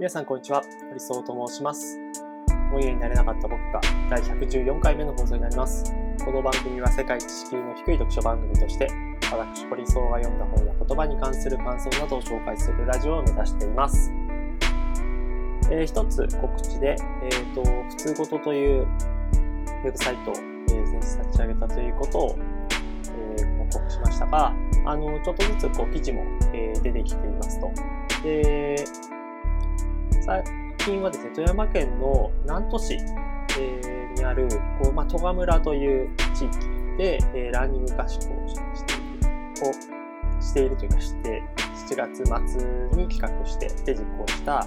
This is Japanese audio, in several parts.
皆さんこんにちは。堀総と申します。本屋になれなかった僕が第114回目の放送になります。この番組は世界知識の低い読書番組として、私、堀総が読んだ本や言葉に関する感想などを紹介するラジオを目指しています。えー一つ告知で、えっ、と、普通ごとというウェブサイトを、えー先日立ち上げたということを、えー報告しましたが、あの、ちょっとずつこう記事も、えー出てきていますと。で、最近はですね、富山県の南砺市、えーにある、こう、まあ、戸賀村という地域で、えーランニング合宿をしている、をしているというかして、7月末に企画して、で実行した、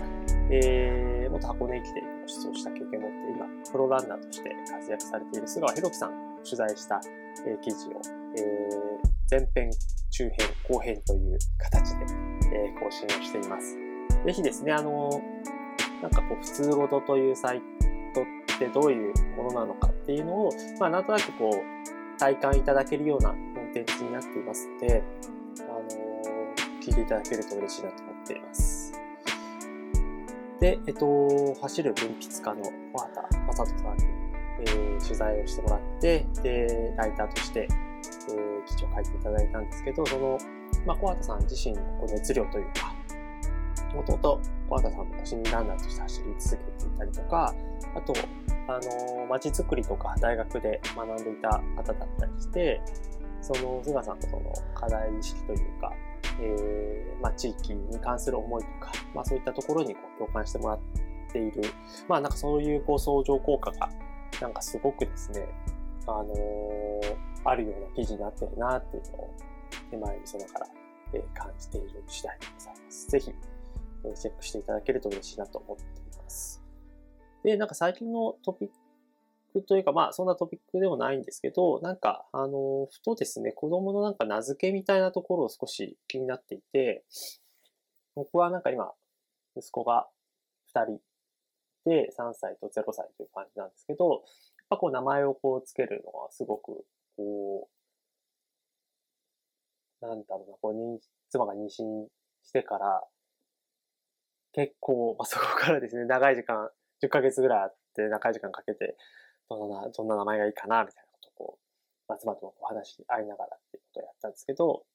えー、元箱根駅伝に出場した経験を持って、今、プロランナーとして活躍されている菅川博樹さん取材した、えー記事を、えー前編、中編、後編という形で、えー更新をしています。ぜひですね、あの、なんかこう、普通ごとというサイトってどういうものなのかっていうのを、まあ、なんとなくこう、体感いただけるようなコンテンツになっていますので、あの聞いていただけると嬉しいなと思っています。で、えっと、走る文筆家の小畑正人さんに、えー取材をしてもらって、で、ライターとして、えー記事を書いていただいたんですけど、その、まあ、小畑さん自身のこう熱量というか、もともと小畑さんも市民ランナーとして走り続けていたりとか、あと、あの、街づくりとか大学で学んでいた方だったりして、その菅さんとその課題意識というか、えーまあ、地域に関する思いとか、まあ、そういったところにこう共感してもらっている、まあ、なんかそういうこう相乗効果が、なんかすごくですね、あのーあるような記事になってるなっていうのを手前味噌ながら、えー感じている次第でございます。ぜひ、チェックしていただけると嬉しいなと思っています。で、なんか最近のトピックというか、まあそんなトピックでもないんですけど、なんか、あのふとですね、子供のなんか名付けみたいなところを少し気になっていて、僕はなんか今、息子が2人で3歳と0歳という感じなんですけど、やっぱこう名前をこうつけるのはすごく、こう、なんだろうな、こう妻が妊娠してから、結構、まあ、そこからですね、長い時間、10ヶ月ぐらいあって、長い時間かけて、どんな、どんな名前がいいかな、みたいなことを、まあ、妻ともこう話し合いながらっていうことをやったんですけど、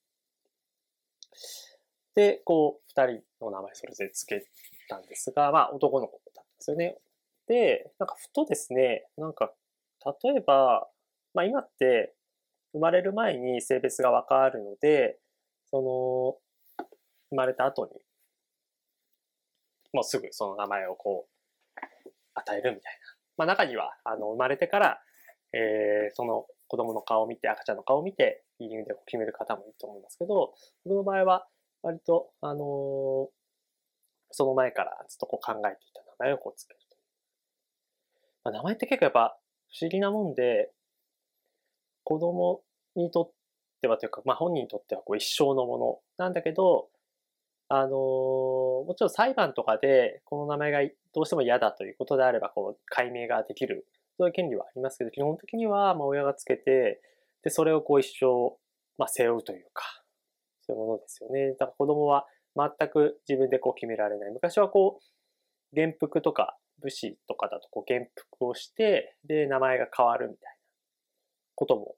で、こう、二人の名前それぞれ付けたんですが、まあ、男の子だったんですよね。で、なんかふとですね、なんか、例えば、まあ今って、生まれる前に性別がわかるので、その、生まれた後に、もうすぐその名前をこう、与えるみたいな。まあ中には、あの、生まれてから、えー、その子供の顔を見て、赤ちゃんの顔を見て、いい意味で決める方もいると思いますけど、僕の場合は、割と、あのーその前からずっとこう考えていた名前をこうつける。まあ、名前って結構やっぱ不思議なもんで、子供にとってはというか、まあ本人にとってはこう一生のものなんだけど、あのーもちろん裁判とかでこの名前がどうしても嫌だということであれば、こう解明ができる、そういう権利はありますけど、基本的にはまあ親がつけて、で、それをこう一生、まあ背負うというか、そういうものですよね。だから子供は全く自分でこう決められない。昔はこう、元服とか武士とかだとこう元服をして、で、名前が変わるみたいなことも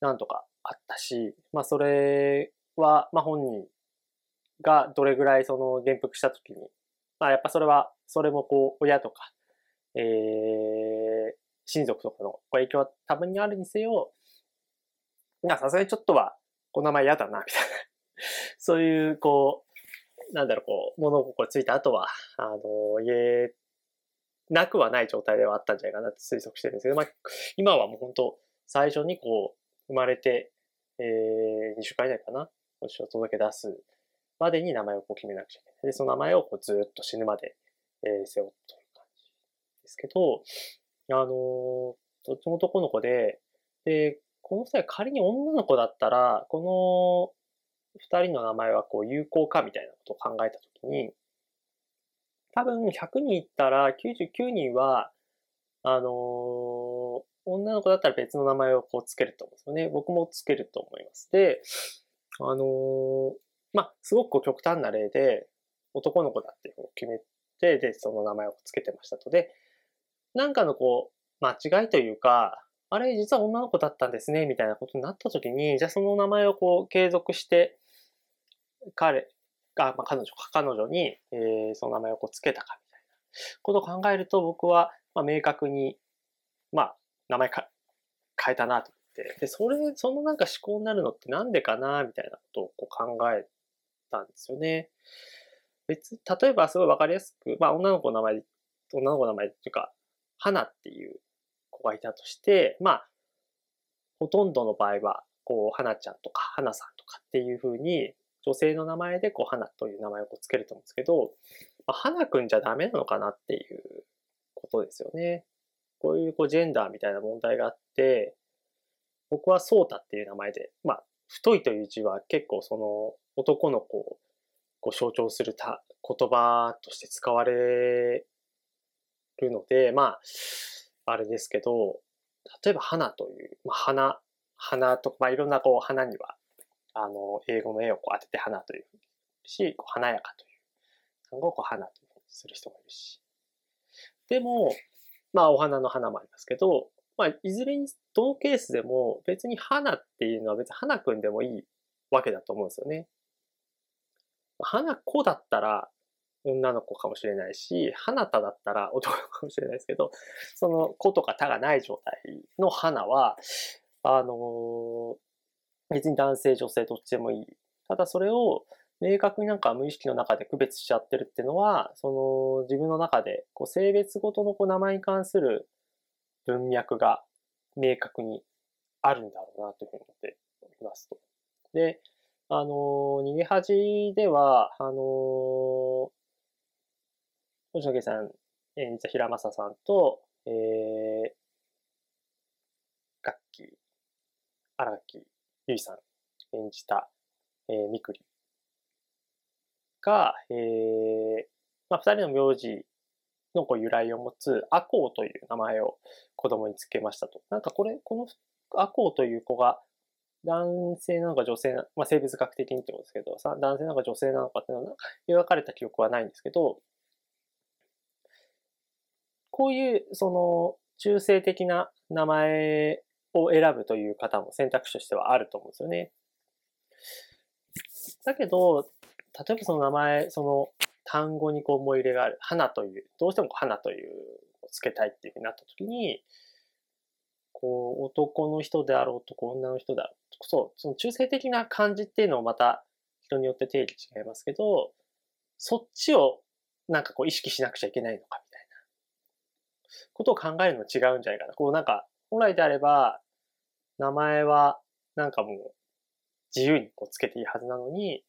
なんとかあったし、まあそれは、まあ本人がどれぐらいその元服した時に、まあやっぱそれは、それもこう親とか、えー、親族とかの影響は多分にあるにせよ、まあさすがにちょっとは、この名前嫌だな、みたいな。そういう、こう、なんだろう、こう、物心ついた後は、あの、言えなくはない状態ではあったんじゃないかなって推測してるんですけど、まあ、今はもう本当、最初にこう、生まれて、えー、2週間以内かな、おを届け出すまでに名前をこう決めなくちゃいけない。で、その名前をこうずっと死ぬまで、えー背負うという感じですけど、あのーどっちも男の子で、で、この際仮に女の子だったら、この二人の名前はこう有効かみたいなことを考えたときに、多分100人いったら99人は、あのー女の子だったら別の名前をこうつけると思うんですよね。僕もつけると思います。で、あのーまあ、すごく極端な例で、男の子だってこうのを決めて、で、その名前をつけてましたと。で、なんかのこう、間違いというか、あれ、実は女の子だったんですね、みたいなことになった時に、じゃあその名前をこう継続して、彼が、まあ、彼女か、彼女に、えー、その名前をこうつけたか、みたいなことを考えると、僕は、まあ、明確に、まあ、名前か変えたなと思って。で、それ、そのなんか思考になるのってなんでかな、みたいなことをこう考えたんですよね。別、例えばすごいわかりやすく、まあ、女の子の名前、女の子の名前っていうか、花っていう子がいたとして、まあ、ほとんどの場合は、こう、花ちゃんとか、花さんとかっていうふうに、女性の名前で、こう、花という名前をこうつけると思うんですけど、まあ、花くんじゃダメなのかなっていうことですよね。こういう、こう、ジェンダーみたいな問題があって、僕はソータっていう名前で、まあ、太いという字は結構その男の子をこう象徴するた言葉として使われるので、まあ、あれですけど、例えば花という、まあ、花、花とか、まあ、いろんなこう花には、あの、英語の絵をこう当てて花というふうにし、こう華やかという単語をこう花というふうにする人もいるし。でも、まあ、お花の花もありますけど、まあ、いずれに、どのケースでも別に花っていうのは別に花くんでもいいわけだと思うんですよね。花子だったら女の子かもしれないし、花田だったら男かもしれないですけど、その子とか田がない状態の花は、あのー、別に男性、女性どっちでもいい。ただそれを明確になんか無意識の中で区別しちゃってるっていうのは、その自分の中でこう性別ごとのこう名前に関する文脈が明確にあるんだろうなというふうに思っていますと。で、あの、逃げ恥では、あの、星野さん演じた平正さんと、えー、楽器、荒垣結衣さん演じた、えー、みくりが、えー、まあ、二人の名字のこう由来を持つアコウという名前を子供につけましたと。なんかこれ、このアコウという子が男性なのか女性な、まあ、生物学的にってことですけど、男性なのか女性なのかっていうのは描かれた記憶はないんですけど、こういう、その、中性的な名前を選ぶという方も選択肢としてはあると思うんですよね。だけど、例えばその名前、その単語にこう思い入れがある、花という、どうしても花というを、つけたいっていうふうになった時に、こう、男の人であろうと、女の人であろうと、そう、その中性的な感じっていうのをまた人によって定義違いますけど、そっちをなんかこう意識しなくちゃいけないのかみたいなことを考えるの違うんじゃないかな。こうなんか、本来であれば、名前はなんかもう自由にこうつけていいはずなのに、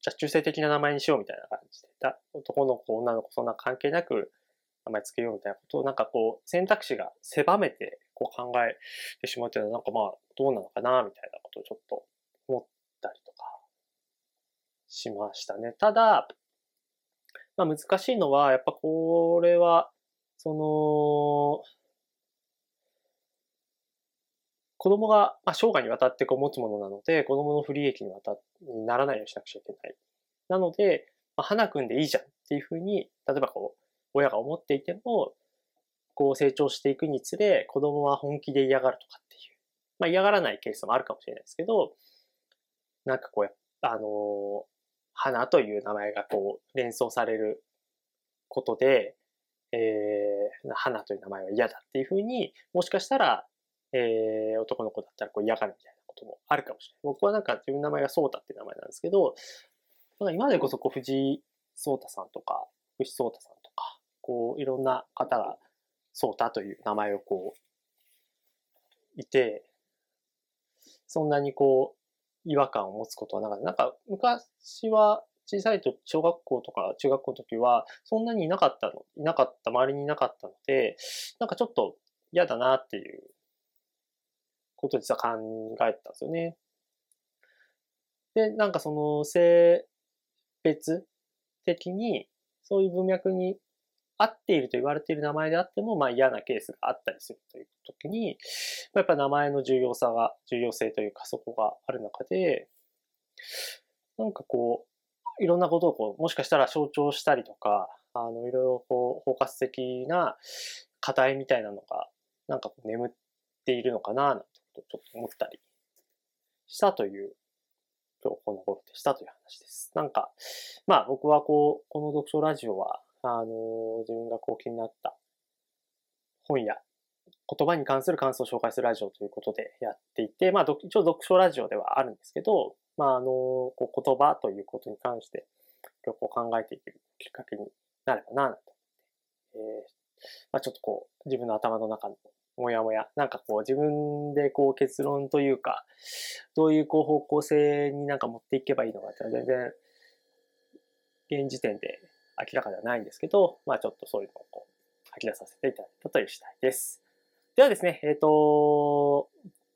じゃあ中性的な名前にしようみたいな感じで、男の子、女の子、そんな関係なく名前つけようみたいなことをなんかこう選択肢が狭めてこう考えてしまうっていうのはなんかまあどうなのかなみたいなことをちょっと思ったりとかしましたね。ただ、まあ難しいのはやっぱこれはその子供が、まあ、生涯にわたってこう持つものなので、子供の不利益にわたにならないようにしなくちゃいけない。なので、まあ、花くんでいいじゃんっていうふうに、例えばこう、親が思っていても、こう成長していくにつれ、子供は本気で嫌がるとかっていう。まあ嫌がらないケースもあるかもしれないですけど、なんかこう、あの、花という名前がこう連想されることで、えー、花という名前は嫌だっていうふうに、もしかしたら、えー、男の子だったらこう嫌がるみたいなこともあるかもしれない。僕はなんか自分の名前がソータっていう名前なんですけど、今でこそこう藤井聡太さんとか、藤聡太さんとか、こう、いろんな方が、ソータという名前をこう、いて、そんなにこう、違和感を持つことはなかった。なんか、昔は小さいと小学校とか中学校の時は、そんなにいなかったの、いなかった、周りにいなかったので、なんかちょっと嫌だなっていうことを実は考えたんですよね。で、なんかその性別的に、そういう文脈に合っていると言われている名前であっても、まあ嫌なケースがあったりするという時に、やっぱ名前の重要さが、重要性というかそこがある中で、なんかこう、いろんなことをこう、もしかしたら象徴したりとか、あの、いろいろこう、包括的な課題みたいなのが、なんか眠っているのかな、なんてことをちょっと思ったりしたという、今日この頃でしたという話です。なんか、まあ僕はこう、この読書ラジオは、あの、自分がこう気になった本や言葉に関する感想を紹介するラジオということでやっていて、まあ、一応読書ラジオではあるんですけど、まあ、あの、こう言葉ということに関して、今日こう考えていけるきっかけになればな、と、えー、まあ、ちょっとこう、自分の頭の中のもやもや、なんかこう、自分でこう結論というか、どういうこう方向性になんか持っていけばいいのか全然、現時点で明らかではないんですけど、まあちょっとそういうのをこう、吐き出させていただいたという次第です。ではですね、えっ、ー、と、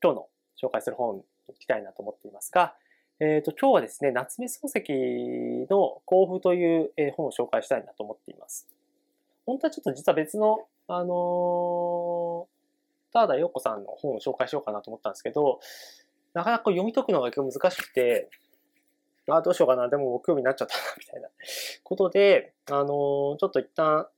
今日の紹介する本に行きたいなと思っていますが、えっ、ー、と、今日はですね、夏目漱石の甲府という本を紹介したいなと思っています。本当はちょっと実は別の、あのー、田田陽子さんの本を紹介しようかなと思ったんですけど、なかなか読み解くのが結構難しくて、あ、どうしようかな、でも興味になっちゃったな、みたいな。ことで、あのー、ちょっと一旦、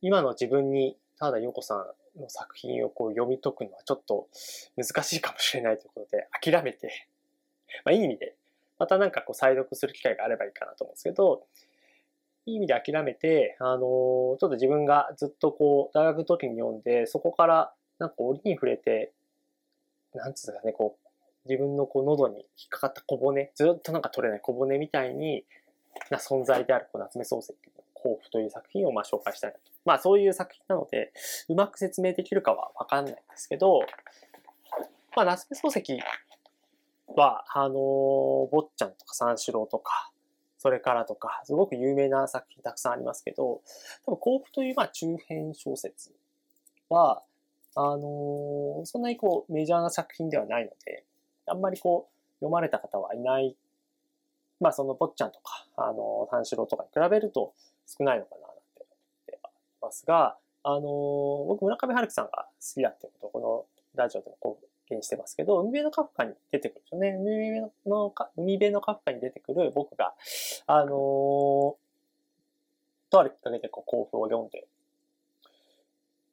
今の自分に田田陽子さんの作品をこう読み解くのはちょっと難しいかもしれないということで諦めて、まあいい意味で、またなんかこう再読する機会があればいいかなと思うんですけど、いい意味で諦めて、あのー、ちょっと自分がずっとこう大学の時に読んで、そこからなんか折に触れて、なんつうかね、こう、自分のこう喉に引っかかった小骨、ずっとなんか取れない小骨みたいにな存在であるこの夏目漱石の甲府という作品をまあ紹介したいなと。まあそういう作品なので、うまく説明できるかはわかんないんですけど、まあ夏目漱石は、あの坊ちゃんとか三四郎とか、それからとか、すごく有名な作品たくさんありますけど、多分甲府というまあ中編小説は、あのそんなにこうメジャーな作品ではないので、あんまりこう読まれた方はいない、まあその坊ちゃんとか、あの三四郎とかに比べると少ないのかなって思ってますが、あの、僕、村上春樹さんが好きだっていうことをこのラジオでも貢献してますけど、海辺のカフカに出てくるんですよね。海辺の海辺のカフカに出てくる僕が、あの、とあるきっかけでこう甲府を読んで、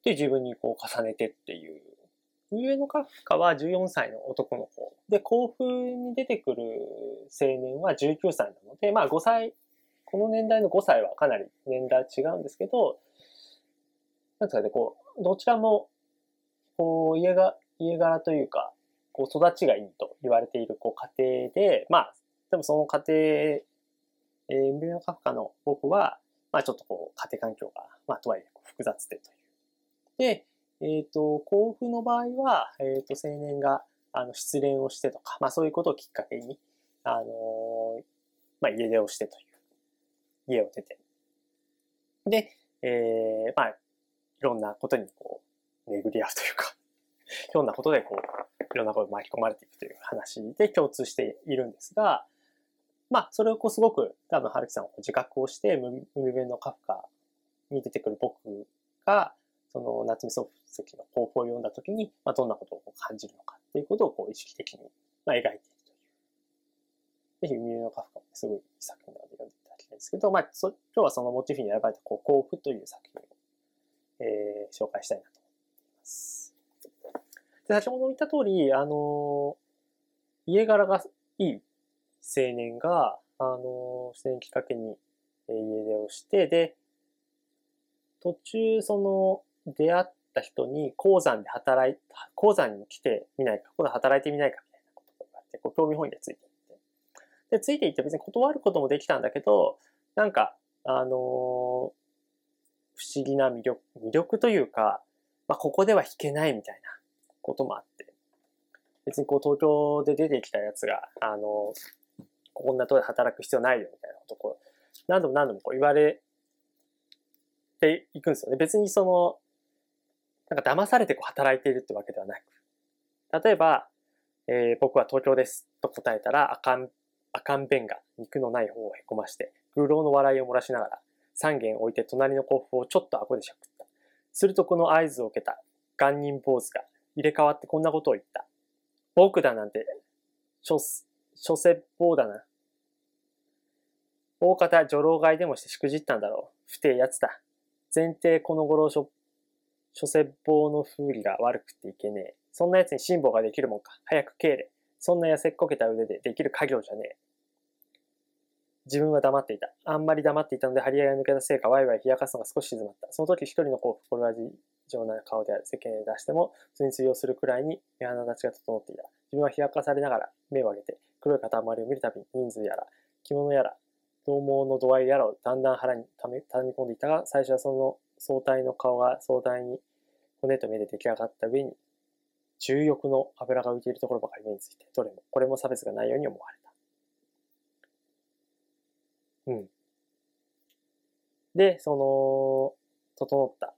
で、自分にこう重ねてっていう。海辺のカフカは14歳の男の子。で、甲府に出てくる青年は19歳なので、まあ5歳、この年代の5歳はかなり年代違うんですけど、なんですかね、こう、どちらも、こう、家が、家柄というか、こう、育ちがいいと言われている、こう、家庭で、まあ、でもその家庭、えー、エンビのカフカの僕は、まあ、ちょっとこう、家庭環境が、まあ、とはいえ、複雑でという。で、えっ、ー、と、甲府の場合は、えっ、ー、と、青年が、あの、失恋をしてとか、まあ、そういうことをきっかけに、あの、まあ、家出をしてという。家を出て。で、えー、まあ、いろんなことにこう、巡り合うというか、ひょんなことでこう、いろんなこと巻き込まれていくという話で共通しているんですが、まあ、それをこうすごく多分、春樹さんは自覚をして、海辺のカフカに出てくる僕が、その夏目漱石の抱負を読んだ時に、まあ、どんなことを感じるのかっていうことをこう意識的に、まあ、描いているという。ぜひ、海辺のカフカもすごい作品なので読んでいただきたいんですけど、まあ、今日はそのモチーフに選ばれたこう甲府という作品をえー、紹介したいなと思います。で、先ほど言った通り、あの、家柄がいい青年が、あの、出演きっかけに家出をして、で、途中、その、出会った人に鉱山で働い、鉱山に来てみないか、ここで働いてみないかみたいなことがあって、こう興味本位でついていって。で、ついていって別に断ることもできたんだけど、なんか、あの不思議な魅力、魅力というか、まあ、ここでは弾けないみたいなこともあって、別にこう東京で出てきたやつが、あの、こんなとこで働く必要ないよみたいなことをこう、何度も何度もこう言われていくんですよね。別にその、なんか騙されてこう働いているってわけではなく。例えば、えー、僕は東京ですと答えたら、赤ん、赤ん弁が肉のない方をへこまして、空洞の笑いを漏らしながら、3軒置いて隣の甲府をちょっと顎でしゃくった。するとこの合図を受けた元人坊主が入れ替わってこんなことを言った。僕だなんて、諸、諸説法だな。大方女郎買いでもしてしくじったんだろう。不定やつだ。前提この頃諸、諸説法の風利が悪くていけねえ。そんな奴に辛抱ができるもんか。早く帰れ。そんな痩せっこけた腕でできる家業じゃねえ。自分は黙っていた。あんまり黙っていたので、張り合いが抜けたせいか、ワイワイ冷やかすのが少し静まった。その時一人の子を心味上な顔である世間へ出しても、それに通用するくらいに目鼻立ちが整っていた。自分は冷やかされながら目を上げて、黒い塊を見るたびに人数やら、着物やら、獰猛の度合いやらをだんだん腹にためみ込んでいたが、最初はその相対の顔が壮大に骨と目で出来上がった上に、重欲の油が浮いているところばかり目について、どれもこれも差別がないように思われた。うん。で、その、整った、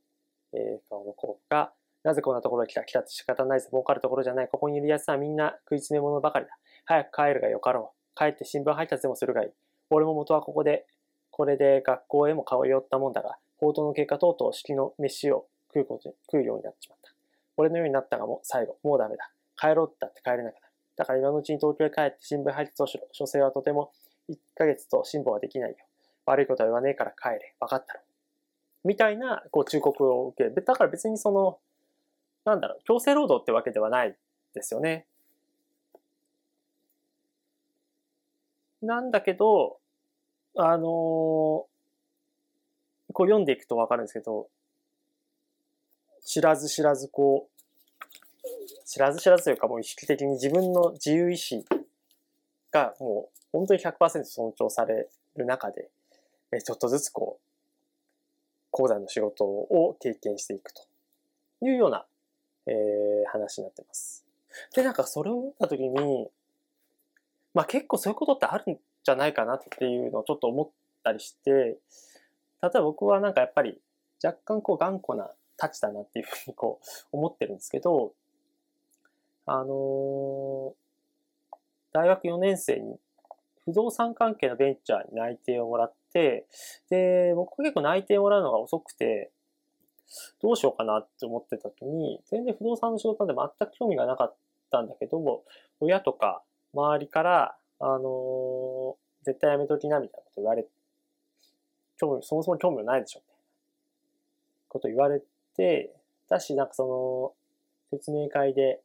えー、顔の甲府が、なぜこんなところに来た？来たって仕方ないぞ。儲かるところじゃない。ここにいる奴はみんな食い詰め物ばかりだ。早く帰るがよかろう。帰って新聞配達でもするがいい。俺も元はここで、これで学校へも通ったもんだが、報道の結果等々式の飯を食うことに、食うようになってしまった。俺のようになったがも最後、もうダメだ。帰ろうって言って帰れなくなる。だから今のうちに東京へ帰って新聞配達をしろ。所詮はとても1ヶ月と辛抱はできないよ。悪いことは言わねえから帰れ。分かったろ。みたいな、こう、忠告を受け、だから別にその、なんだろう、強制労働ってわけではないですよね。なんだけど、あのー、こう読んでいくとわかるんですけど、知らず知らずこう、知らず知らずというかもう意識的に自分の自由意志がもう本当に100%尊重される中で、ちょっとずつこう、講座の仕事を経験していくというような、えー、話になってます。で、なんかそれを思った時に、まあ結構そういうことってあるんじゃないかなっていうのをちょっと思ったりして、例えば僕はなんかやっぱり若干こう頑固なたちだなっていうふうにこう思ってるんですけど、あのー、大学4年生に不動産関係のベンチャーに内定をもらって、で、僕結構内定をもらうのが遅くて、どうしようかなって思ってた時に、全然不動産の仕事なんで全く興味がなかったんだけど、親とか周りから、あのー、絶対やめときなみたいなこと言われ、興味、そもそも興味ないでしょ。みたいなこと言われて、だし、なんかその、説明会で、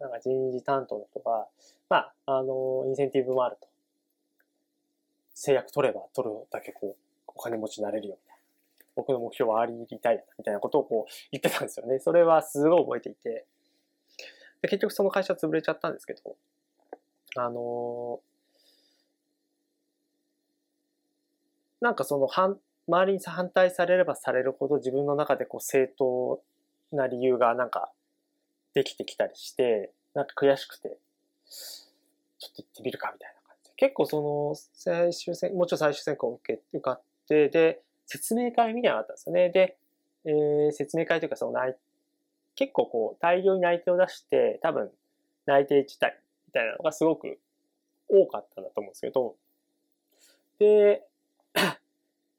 なんか人事担当の人が、まあ、あの、インセンティブもあると。制約取れば取るだけこう、お金持ちになれるよみたいな。僕の目標はありたいみたいなことをこう言ってたんですよね。それはすごい覚えていて。で結局その会社潰れちゃったんですけど、あの、なんかその反、周りに反対されればされるほど自分の中でこう正当な理由がなんかできてきたりして、なんか悔しくて、ちょっと行ってみるかみたいな感じ。結構その最終選、もちろん最終選考を受け、受かって、で、説明会みたいなのがあったんですよね。で、えー、説明会というかその内、結構こう大量に内定を出して、多分内定自体みたいなのがすごく多かったんだと思うんですけど、で、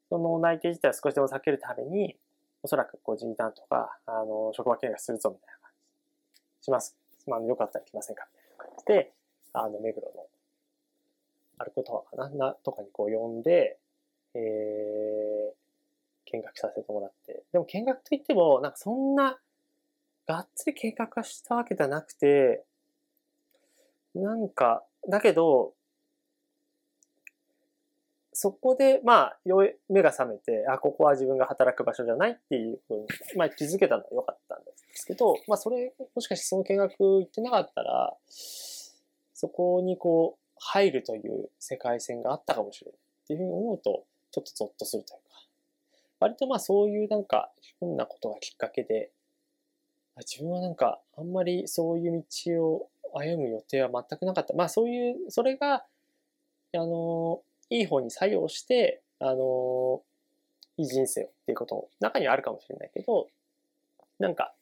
その内定自体を少しでも避けるために、おそらく個人担とか、あの、職場見学するぞみたいな感じします。まあ、よかったら来ませんかみたいな感じで、あの、目黒のあることかな、な、とかにこう呼んで、えー、見学させてもらって。でも見学といっても、なんかそんな、がっつり計画化したわけじゃなくて、なんか、だけど、そこで、まあ、目が覚めて、あ、ここは自分が働く場所じゃないっていうふうに、まあ気づけたのは良かったんですけど、まあそれ、もしかしてその見学行ってなかったら、そこにこう、入るという世界線があったかもしれないっていうふうに思うと、ちょっとゾッとするというか、割とまあそういうなんか、ひょんなことがきっかけで、自分はなんか、あんまりそういう道を歩む予定は全くなかった。まあそういう、それが、あの、いい方に作用して、あの、いい人生をっていうことも中にはあるかもしれないけど、なんか、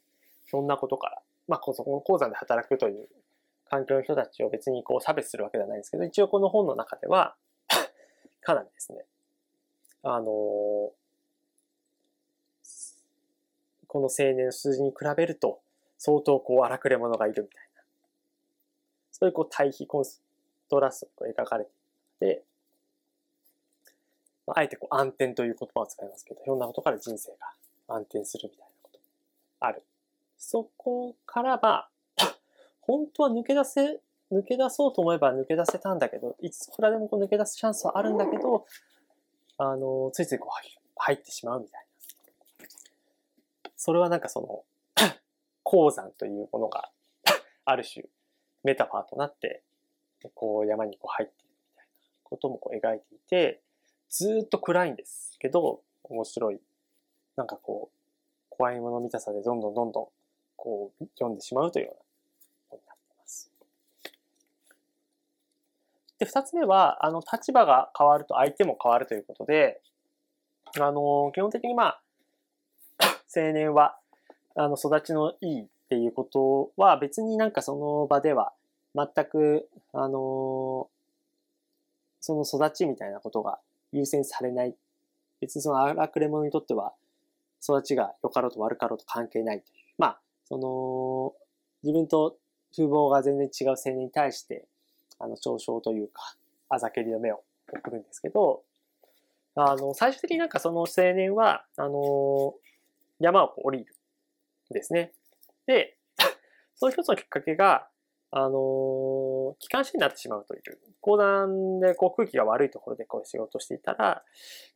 そんなことから、まあ、この鉱山で働くという環境の人たちを別にこう差別するわけではないんですけど、一応この本の中では かなりですね、あの、この青年の数字に比べると、相当こう荒くれ者がいるみたいな。そういうこう対比、コンストラストが描かれていて、まあ、あえてこう暗転という言葉を使いますけど、いろんなことから人生が暗転するみたいなことある。そこからまあ、本当は抜け出せ、抜け出そうと思えば抜け出せたんだけど、いつからでもこう抜け出すチャンスはあるんだけど、あの、ついついこう入ってしまうみたいな。それはなんかその、鉱山というものが ある種メタファーとなって、こう山にこう入っているみたいなこともこう描いていて、ずっと暗いんですけど、面白い。なんかこう、怖いもの見たさでどんどんどんどんこう読んでしまうというようなことになっています。で、二つ目は、あの、立場が変わると相手も変わるということで、あの、基本的にまあ、青年は、あの、育ちのいいっていうことは別になんかその場では全く、あの、その育ちみたいなことが優先されない。別にその荒くれ者にとっては育ちが良かろうと悪かろうと関係ないという。まあ、その、自分と風貌が全然違う青年に対して、あの、嘲笑というか、あざけりの目を送るんですけど、あの、最終的になんかその青年は、あの、山を降りるですね。で、その一つのきっかけが、あの、機関士になってしまうという。講談でこう空気が悪いところでこう仕事していたら、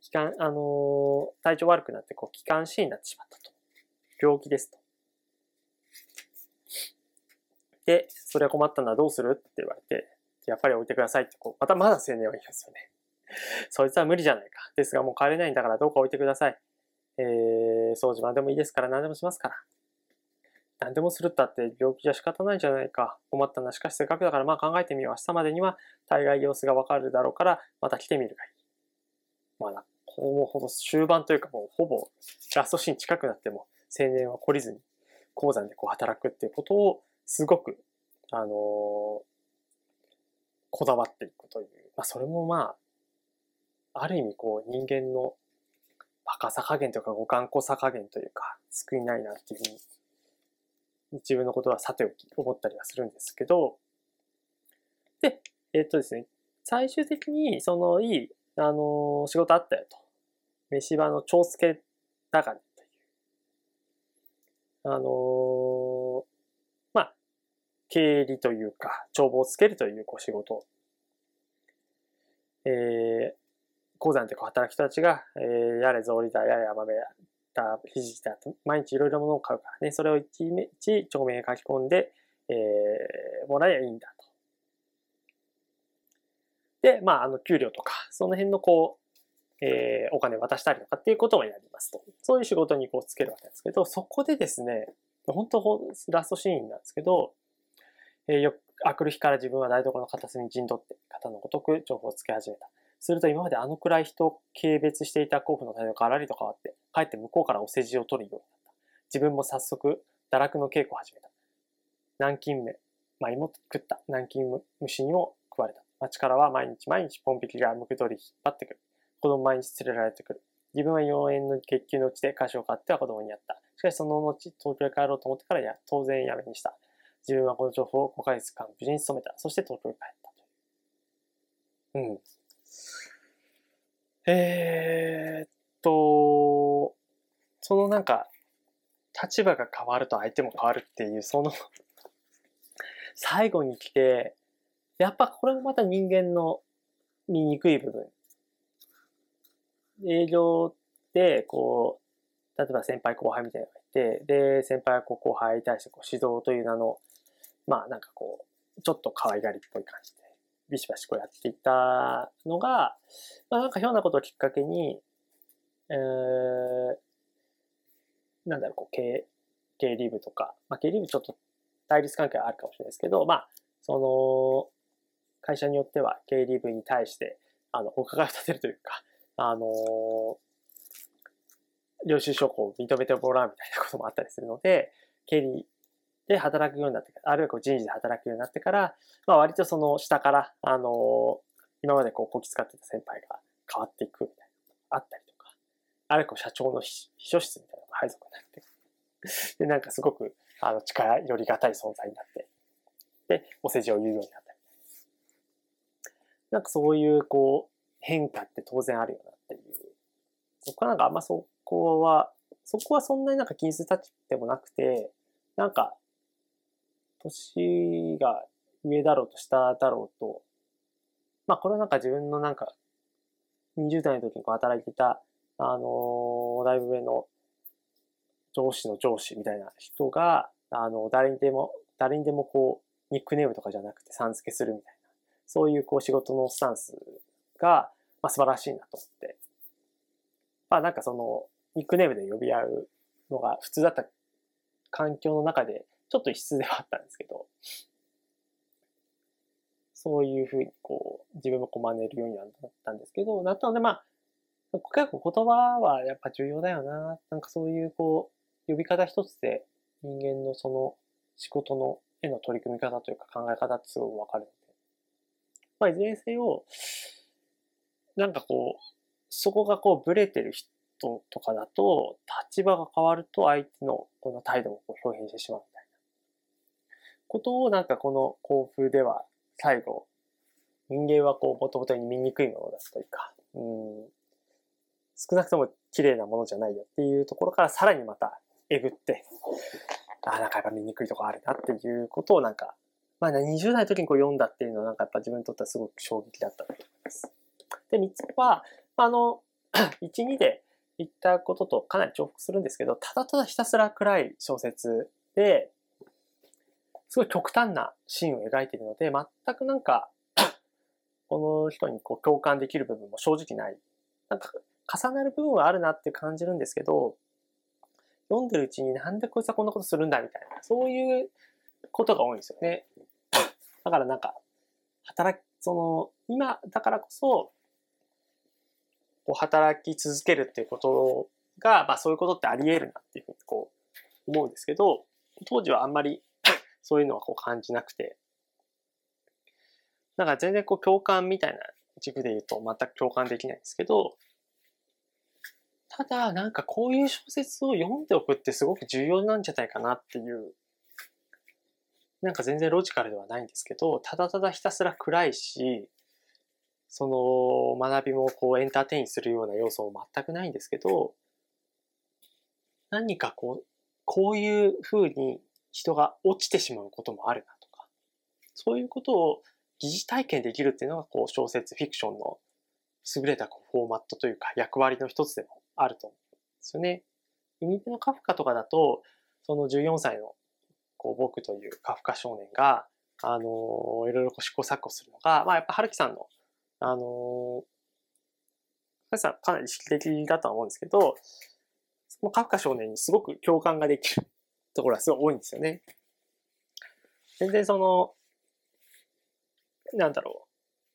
機関、あの、体調悪くなってこう機関士になってしまったと。病気ですと。で、それは困ったのはどうするって言われて、やっぱり置いてくださいって、こう、またまだ青年は言いますよね。そいつは無理じゃないか。ですがもう帰れないんだからどうか置いてください。えー、掃除までもいいですから何でもしますから。何でもするったって病気じゃ仕方ないじゃないか。困ったな。しかしせっかくだからまあ考えてみよう。明日までには大概様子がわかるだろうからまた来てみるがいい。まあほぼほぼ終盤というかもうほぼラストシーン近くなっても青年は懲りずに鉱山でこう働くっていうことをすごく、あのー、こだわっていくという。まあそれもまあ、ある意味こう人間のバカさ加減というか五感子さ加減というか救いないなっていうふうに自分のことはさておき思ったりはするんですけど、で、えっとですね、最終的にそのいい、あの仕事あったよと。飯場の長介高根という、あのまあ、経理というか、帳簿をつけるというこう仕事。えー、鉱山でこう働く人たちが、えー、やれ草履だ、やれ甘めだ、た、ひじだと、毎日いろいろなものを買うからね、それを一日帳面に書き込んで、えー、もらえばいいんだと。で、まあ、あの、給料とか、その辺のこう、えー、お金渡したりとかっていうことをやりますと。そういう仕事にこうつけるわけですけど、そこでですね、本当ラストシーンなんですけど、えー、よ、あくる日から自分は台所の片隅に陣取って、肩のごとく情報をつけ始めた。すると今まであのくらい人を軽蔑していた候補の態度がガラリと変わって、かえって向こうからお世辞を取るようになった。自分も早速、堕落の稽古を始めた。南京目、まあ、芋食った。南京虫にも食われた。町からは毎日毎日ポンピキがむく通り引っ張ってくる。子供毎日連れられてくる。自分は4円の月給のうちで菓子を買っては子供にやった。しかしその後、東京へ帰ろうと思ってからや、当然やめにした。自分はこの情報を5ヶ月間無事に勤めた。そして東京へ帰った。うん。えー、っと、そのなんか、立場が変わると相手も変わるっていう、その 最後に来て、やっぱこれもまた人間の醜い部分。営業で、こう、例えば先輩後輩みたいなのがいて、で、先輩後輩に対してこう指導という名の、まあなんかこう、ちょっと可愛がりっぽい感じ、ビシバシこうやっていたのが、まあなんかひょんなことをきっかけに、えー、なんだろう、こう、経、経理部とか、まあ経理部ちょっと対立関係はあるかもしれないですけど、まあ、その、会社によっては経理部に対して、あの、お伺いを立てるというか、あの領収書を認めてもらうみたいなこともあったりするので、経理で働くようになって、あるいはこう人事で働くようになってから、まあ割とその下から、あの今までこうこき使ってた先輩が変わっていくみたいなあったりとか、あるいはこう社長の秘書室みたいなのが配属になって、で、なんかすごく、あの、力よりがたい存在になって、で、お世辞を言うようになったり。なんかそういう、こう、変化って当然あるよなっていう。そこはなんかあんまそこは、そこはそんなになんか気にする立ちでもなくて、なんか、年が上だろうと下だろうと、まあこれはなんか自分のなんか、20代の時にこう働いていた、あのー、だいぶ上の上司の上司みたいな人が、あの、誰にでも、誰にでもこう、ニックネームとかじゃなくてさん付けするみたいな、そういうこう仕事のスタンスが、まあ素晴らしいなと思って。まあなんかその、ニックネームで呼び合うのが普通だった環境の中で、ちょっと異質ではあったんですけど、そういうふうにこう、自分もこう真似るようになったんですけど、なったのでまあ、結構言葉はやっぱ重要だよな。なんかそういうこう、呼び方一つで人間のその仕事のへの取り組み方というか考え方ってすごくわかるので。まあいずれにせよ、なんかこう、そこがこうブレてる人とかだと、立場が変わると相手のこの態度もこう表現してしまうことをなんかこの交付では最後、人間はこう、もともとに見にくいものだというか、うん、少なくとも綺麗なものじゃないよっていうところからさらにまたえぐって、ああ、なんかやっぱ見にくいとこあるなっていうことをなんか、まあね、20代の時にこう読んだっていうのはなんかやっぱ自分にとってはすごく衝撃だったと思います。で、3つは、あの、1、2で言ったこととかなり重複するんですけど、ただただひたすら暗い小説で、すごい極端なシーンを描いているので、全くなんか、この人にこう共感できる部分も正直ない。なんか、重なる部分はあるなって感じるんですけど、読んでるうちになんでこいつはこんなことするんだみたいな、そういうことが多いんですよね。だからなんか、働き、その、今だからこそ、こう働き続けるっていうことが、まあそういうことってあり得るなっていうふうにこう思うんですけど、当時はあんまりそういうのはこう感じなくて、なんか全然こう共感みたいな軸で言うと全く共感できないんですけど、ただなんかこういう小説を読んでおくってすごく重要なんじゃないかなっていう、なんか全然ロジカルではないんですけど、ただただひたすら暗いし、その学びもこうエンターテインするような要素も全くないんですけど、何かこう、こういうふうに人が落ちてしまうこともあるなとか、そういうことを疑似体験できるっていうのがこう小説、フィクションの優れたこうフォーマットというか役割の一つでもあると思うんですよね。海辺のカフカとかだと、その14歳のこう僕というカフカ少年が、あのー、いろいろこう試行錯誤するのが、まあやっぱ春樹さんの、あのー、さんかなり意識的だとは思うんですけど、そのカフカ少年にすごく共感ができるところはすごい多いんですよね。全然その、なんだろ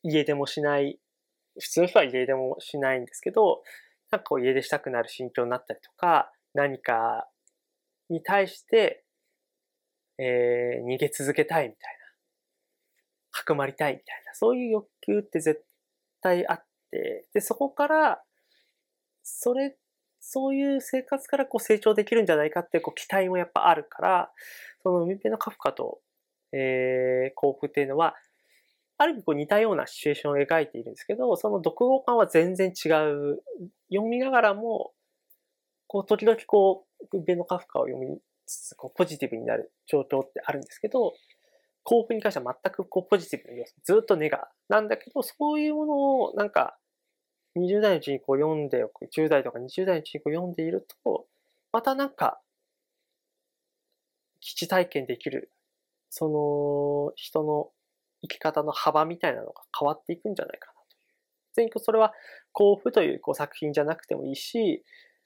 う、家出もしない、普通の人は家出もしないんですけど、なんかこう家出したくなる心境になったりとか、何かに対して、えー、逃げ続けたいみたいな。かくまりたいみたいな。そういう欲求って絶対あって、で、そこから、それそういう生活からこう成長できるんじゃないかっていうこう期待もやっぱあるから、その海辺のカフカと、えー、幸福っていうのは、ある意味こう似たようなシチュエーションを描いているんですけど、その読後感は全然違う。読みながらも、こう時々こう、海辺のカフカを読みつつ、こうポジティブになる状況ってあるんですけど、幸福に関しては全くこうポジティブな要素、ずっとネガなんだけど、そういうものをなんか20代のうちにこう読んでおく、10代とか20代のうちにこう読んでいると、またなんか、基地体験できる、その人の生き方の幅みたいなのが変わっていくんじゃないかなという。全然それは幸福というこう作品じゃなくてもいいし、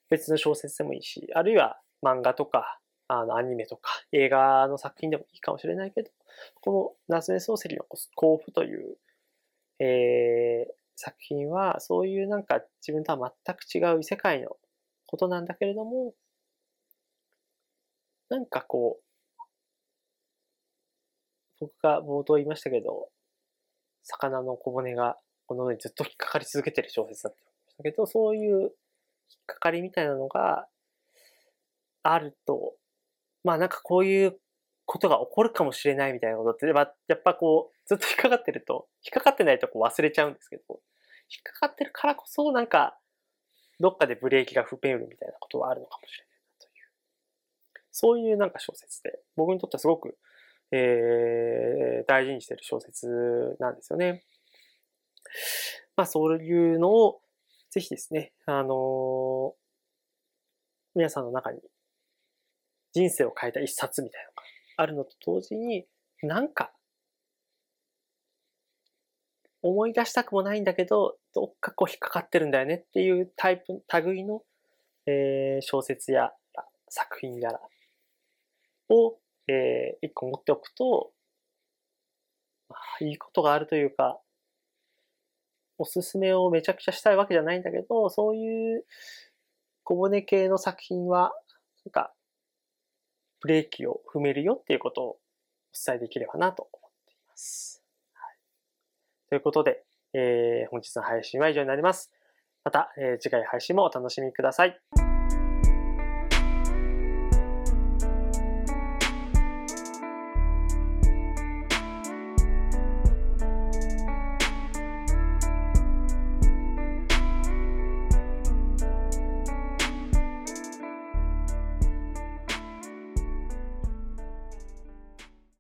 別の小説でもいいし、あるいは漫画とか、あの、アニメとか、映画の作品でもいいかもしれないけど、この夏目漱石の幸福という、えー、作品は、そういうなんか自分とは全く違う異世界のことなんだけれども、なんかこう、僕が冒頭言いましたけど、魚の小骨がこの上にずっと引っかかり続けてる小説だったんだけど、そういう引っかかりみたいなのがあると、まあなんかこういうことが起こるかもしれないみたいなことって、やっぱこう、ずっと引っかかってると、引っかかってないとこう忘れちゃうんですけど、引っかかってるからこそ、なんか、どっかでブレーキが踏めるみたいなことはあるのかもしれないという。そういうなんか小説で、僕にとってはすごく、えー、大事にしてる小説なんですよね。まあそういうのを、ぜひですね、あのー、皆さんの中に人生を変えた一冊みたいなのがあるのと同時に、なんか、思い出したくもないんだけど、どっかこう引っかかってるんだよねっていうタイプ、類の、えー、小説や作品やらを、えー、一個持っておくと、まあ、いいことがあるというか、おすすめをめちゃくちゃしたいわけじゃないんだけど、そういう小骨系の作品は、なんか、ブレーキを踏めるよっていうことをお伝えできればなと思っています。はい、ということで、えー、本日の配信は以上になります。また、えー、次回配信もお楽しみください。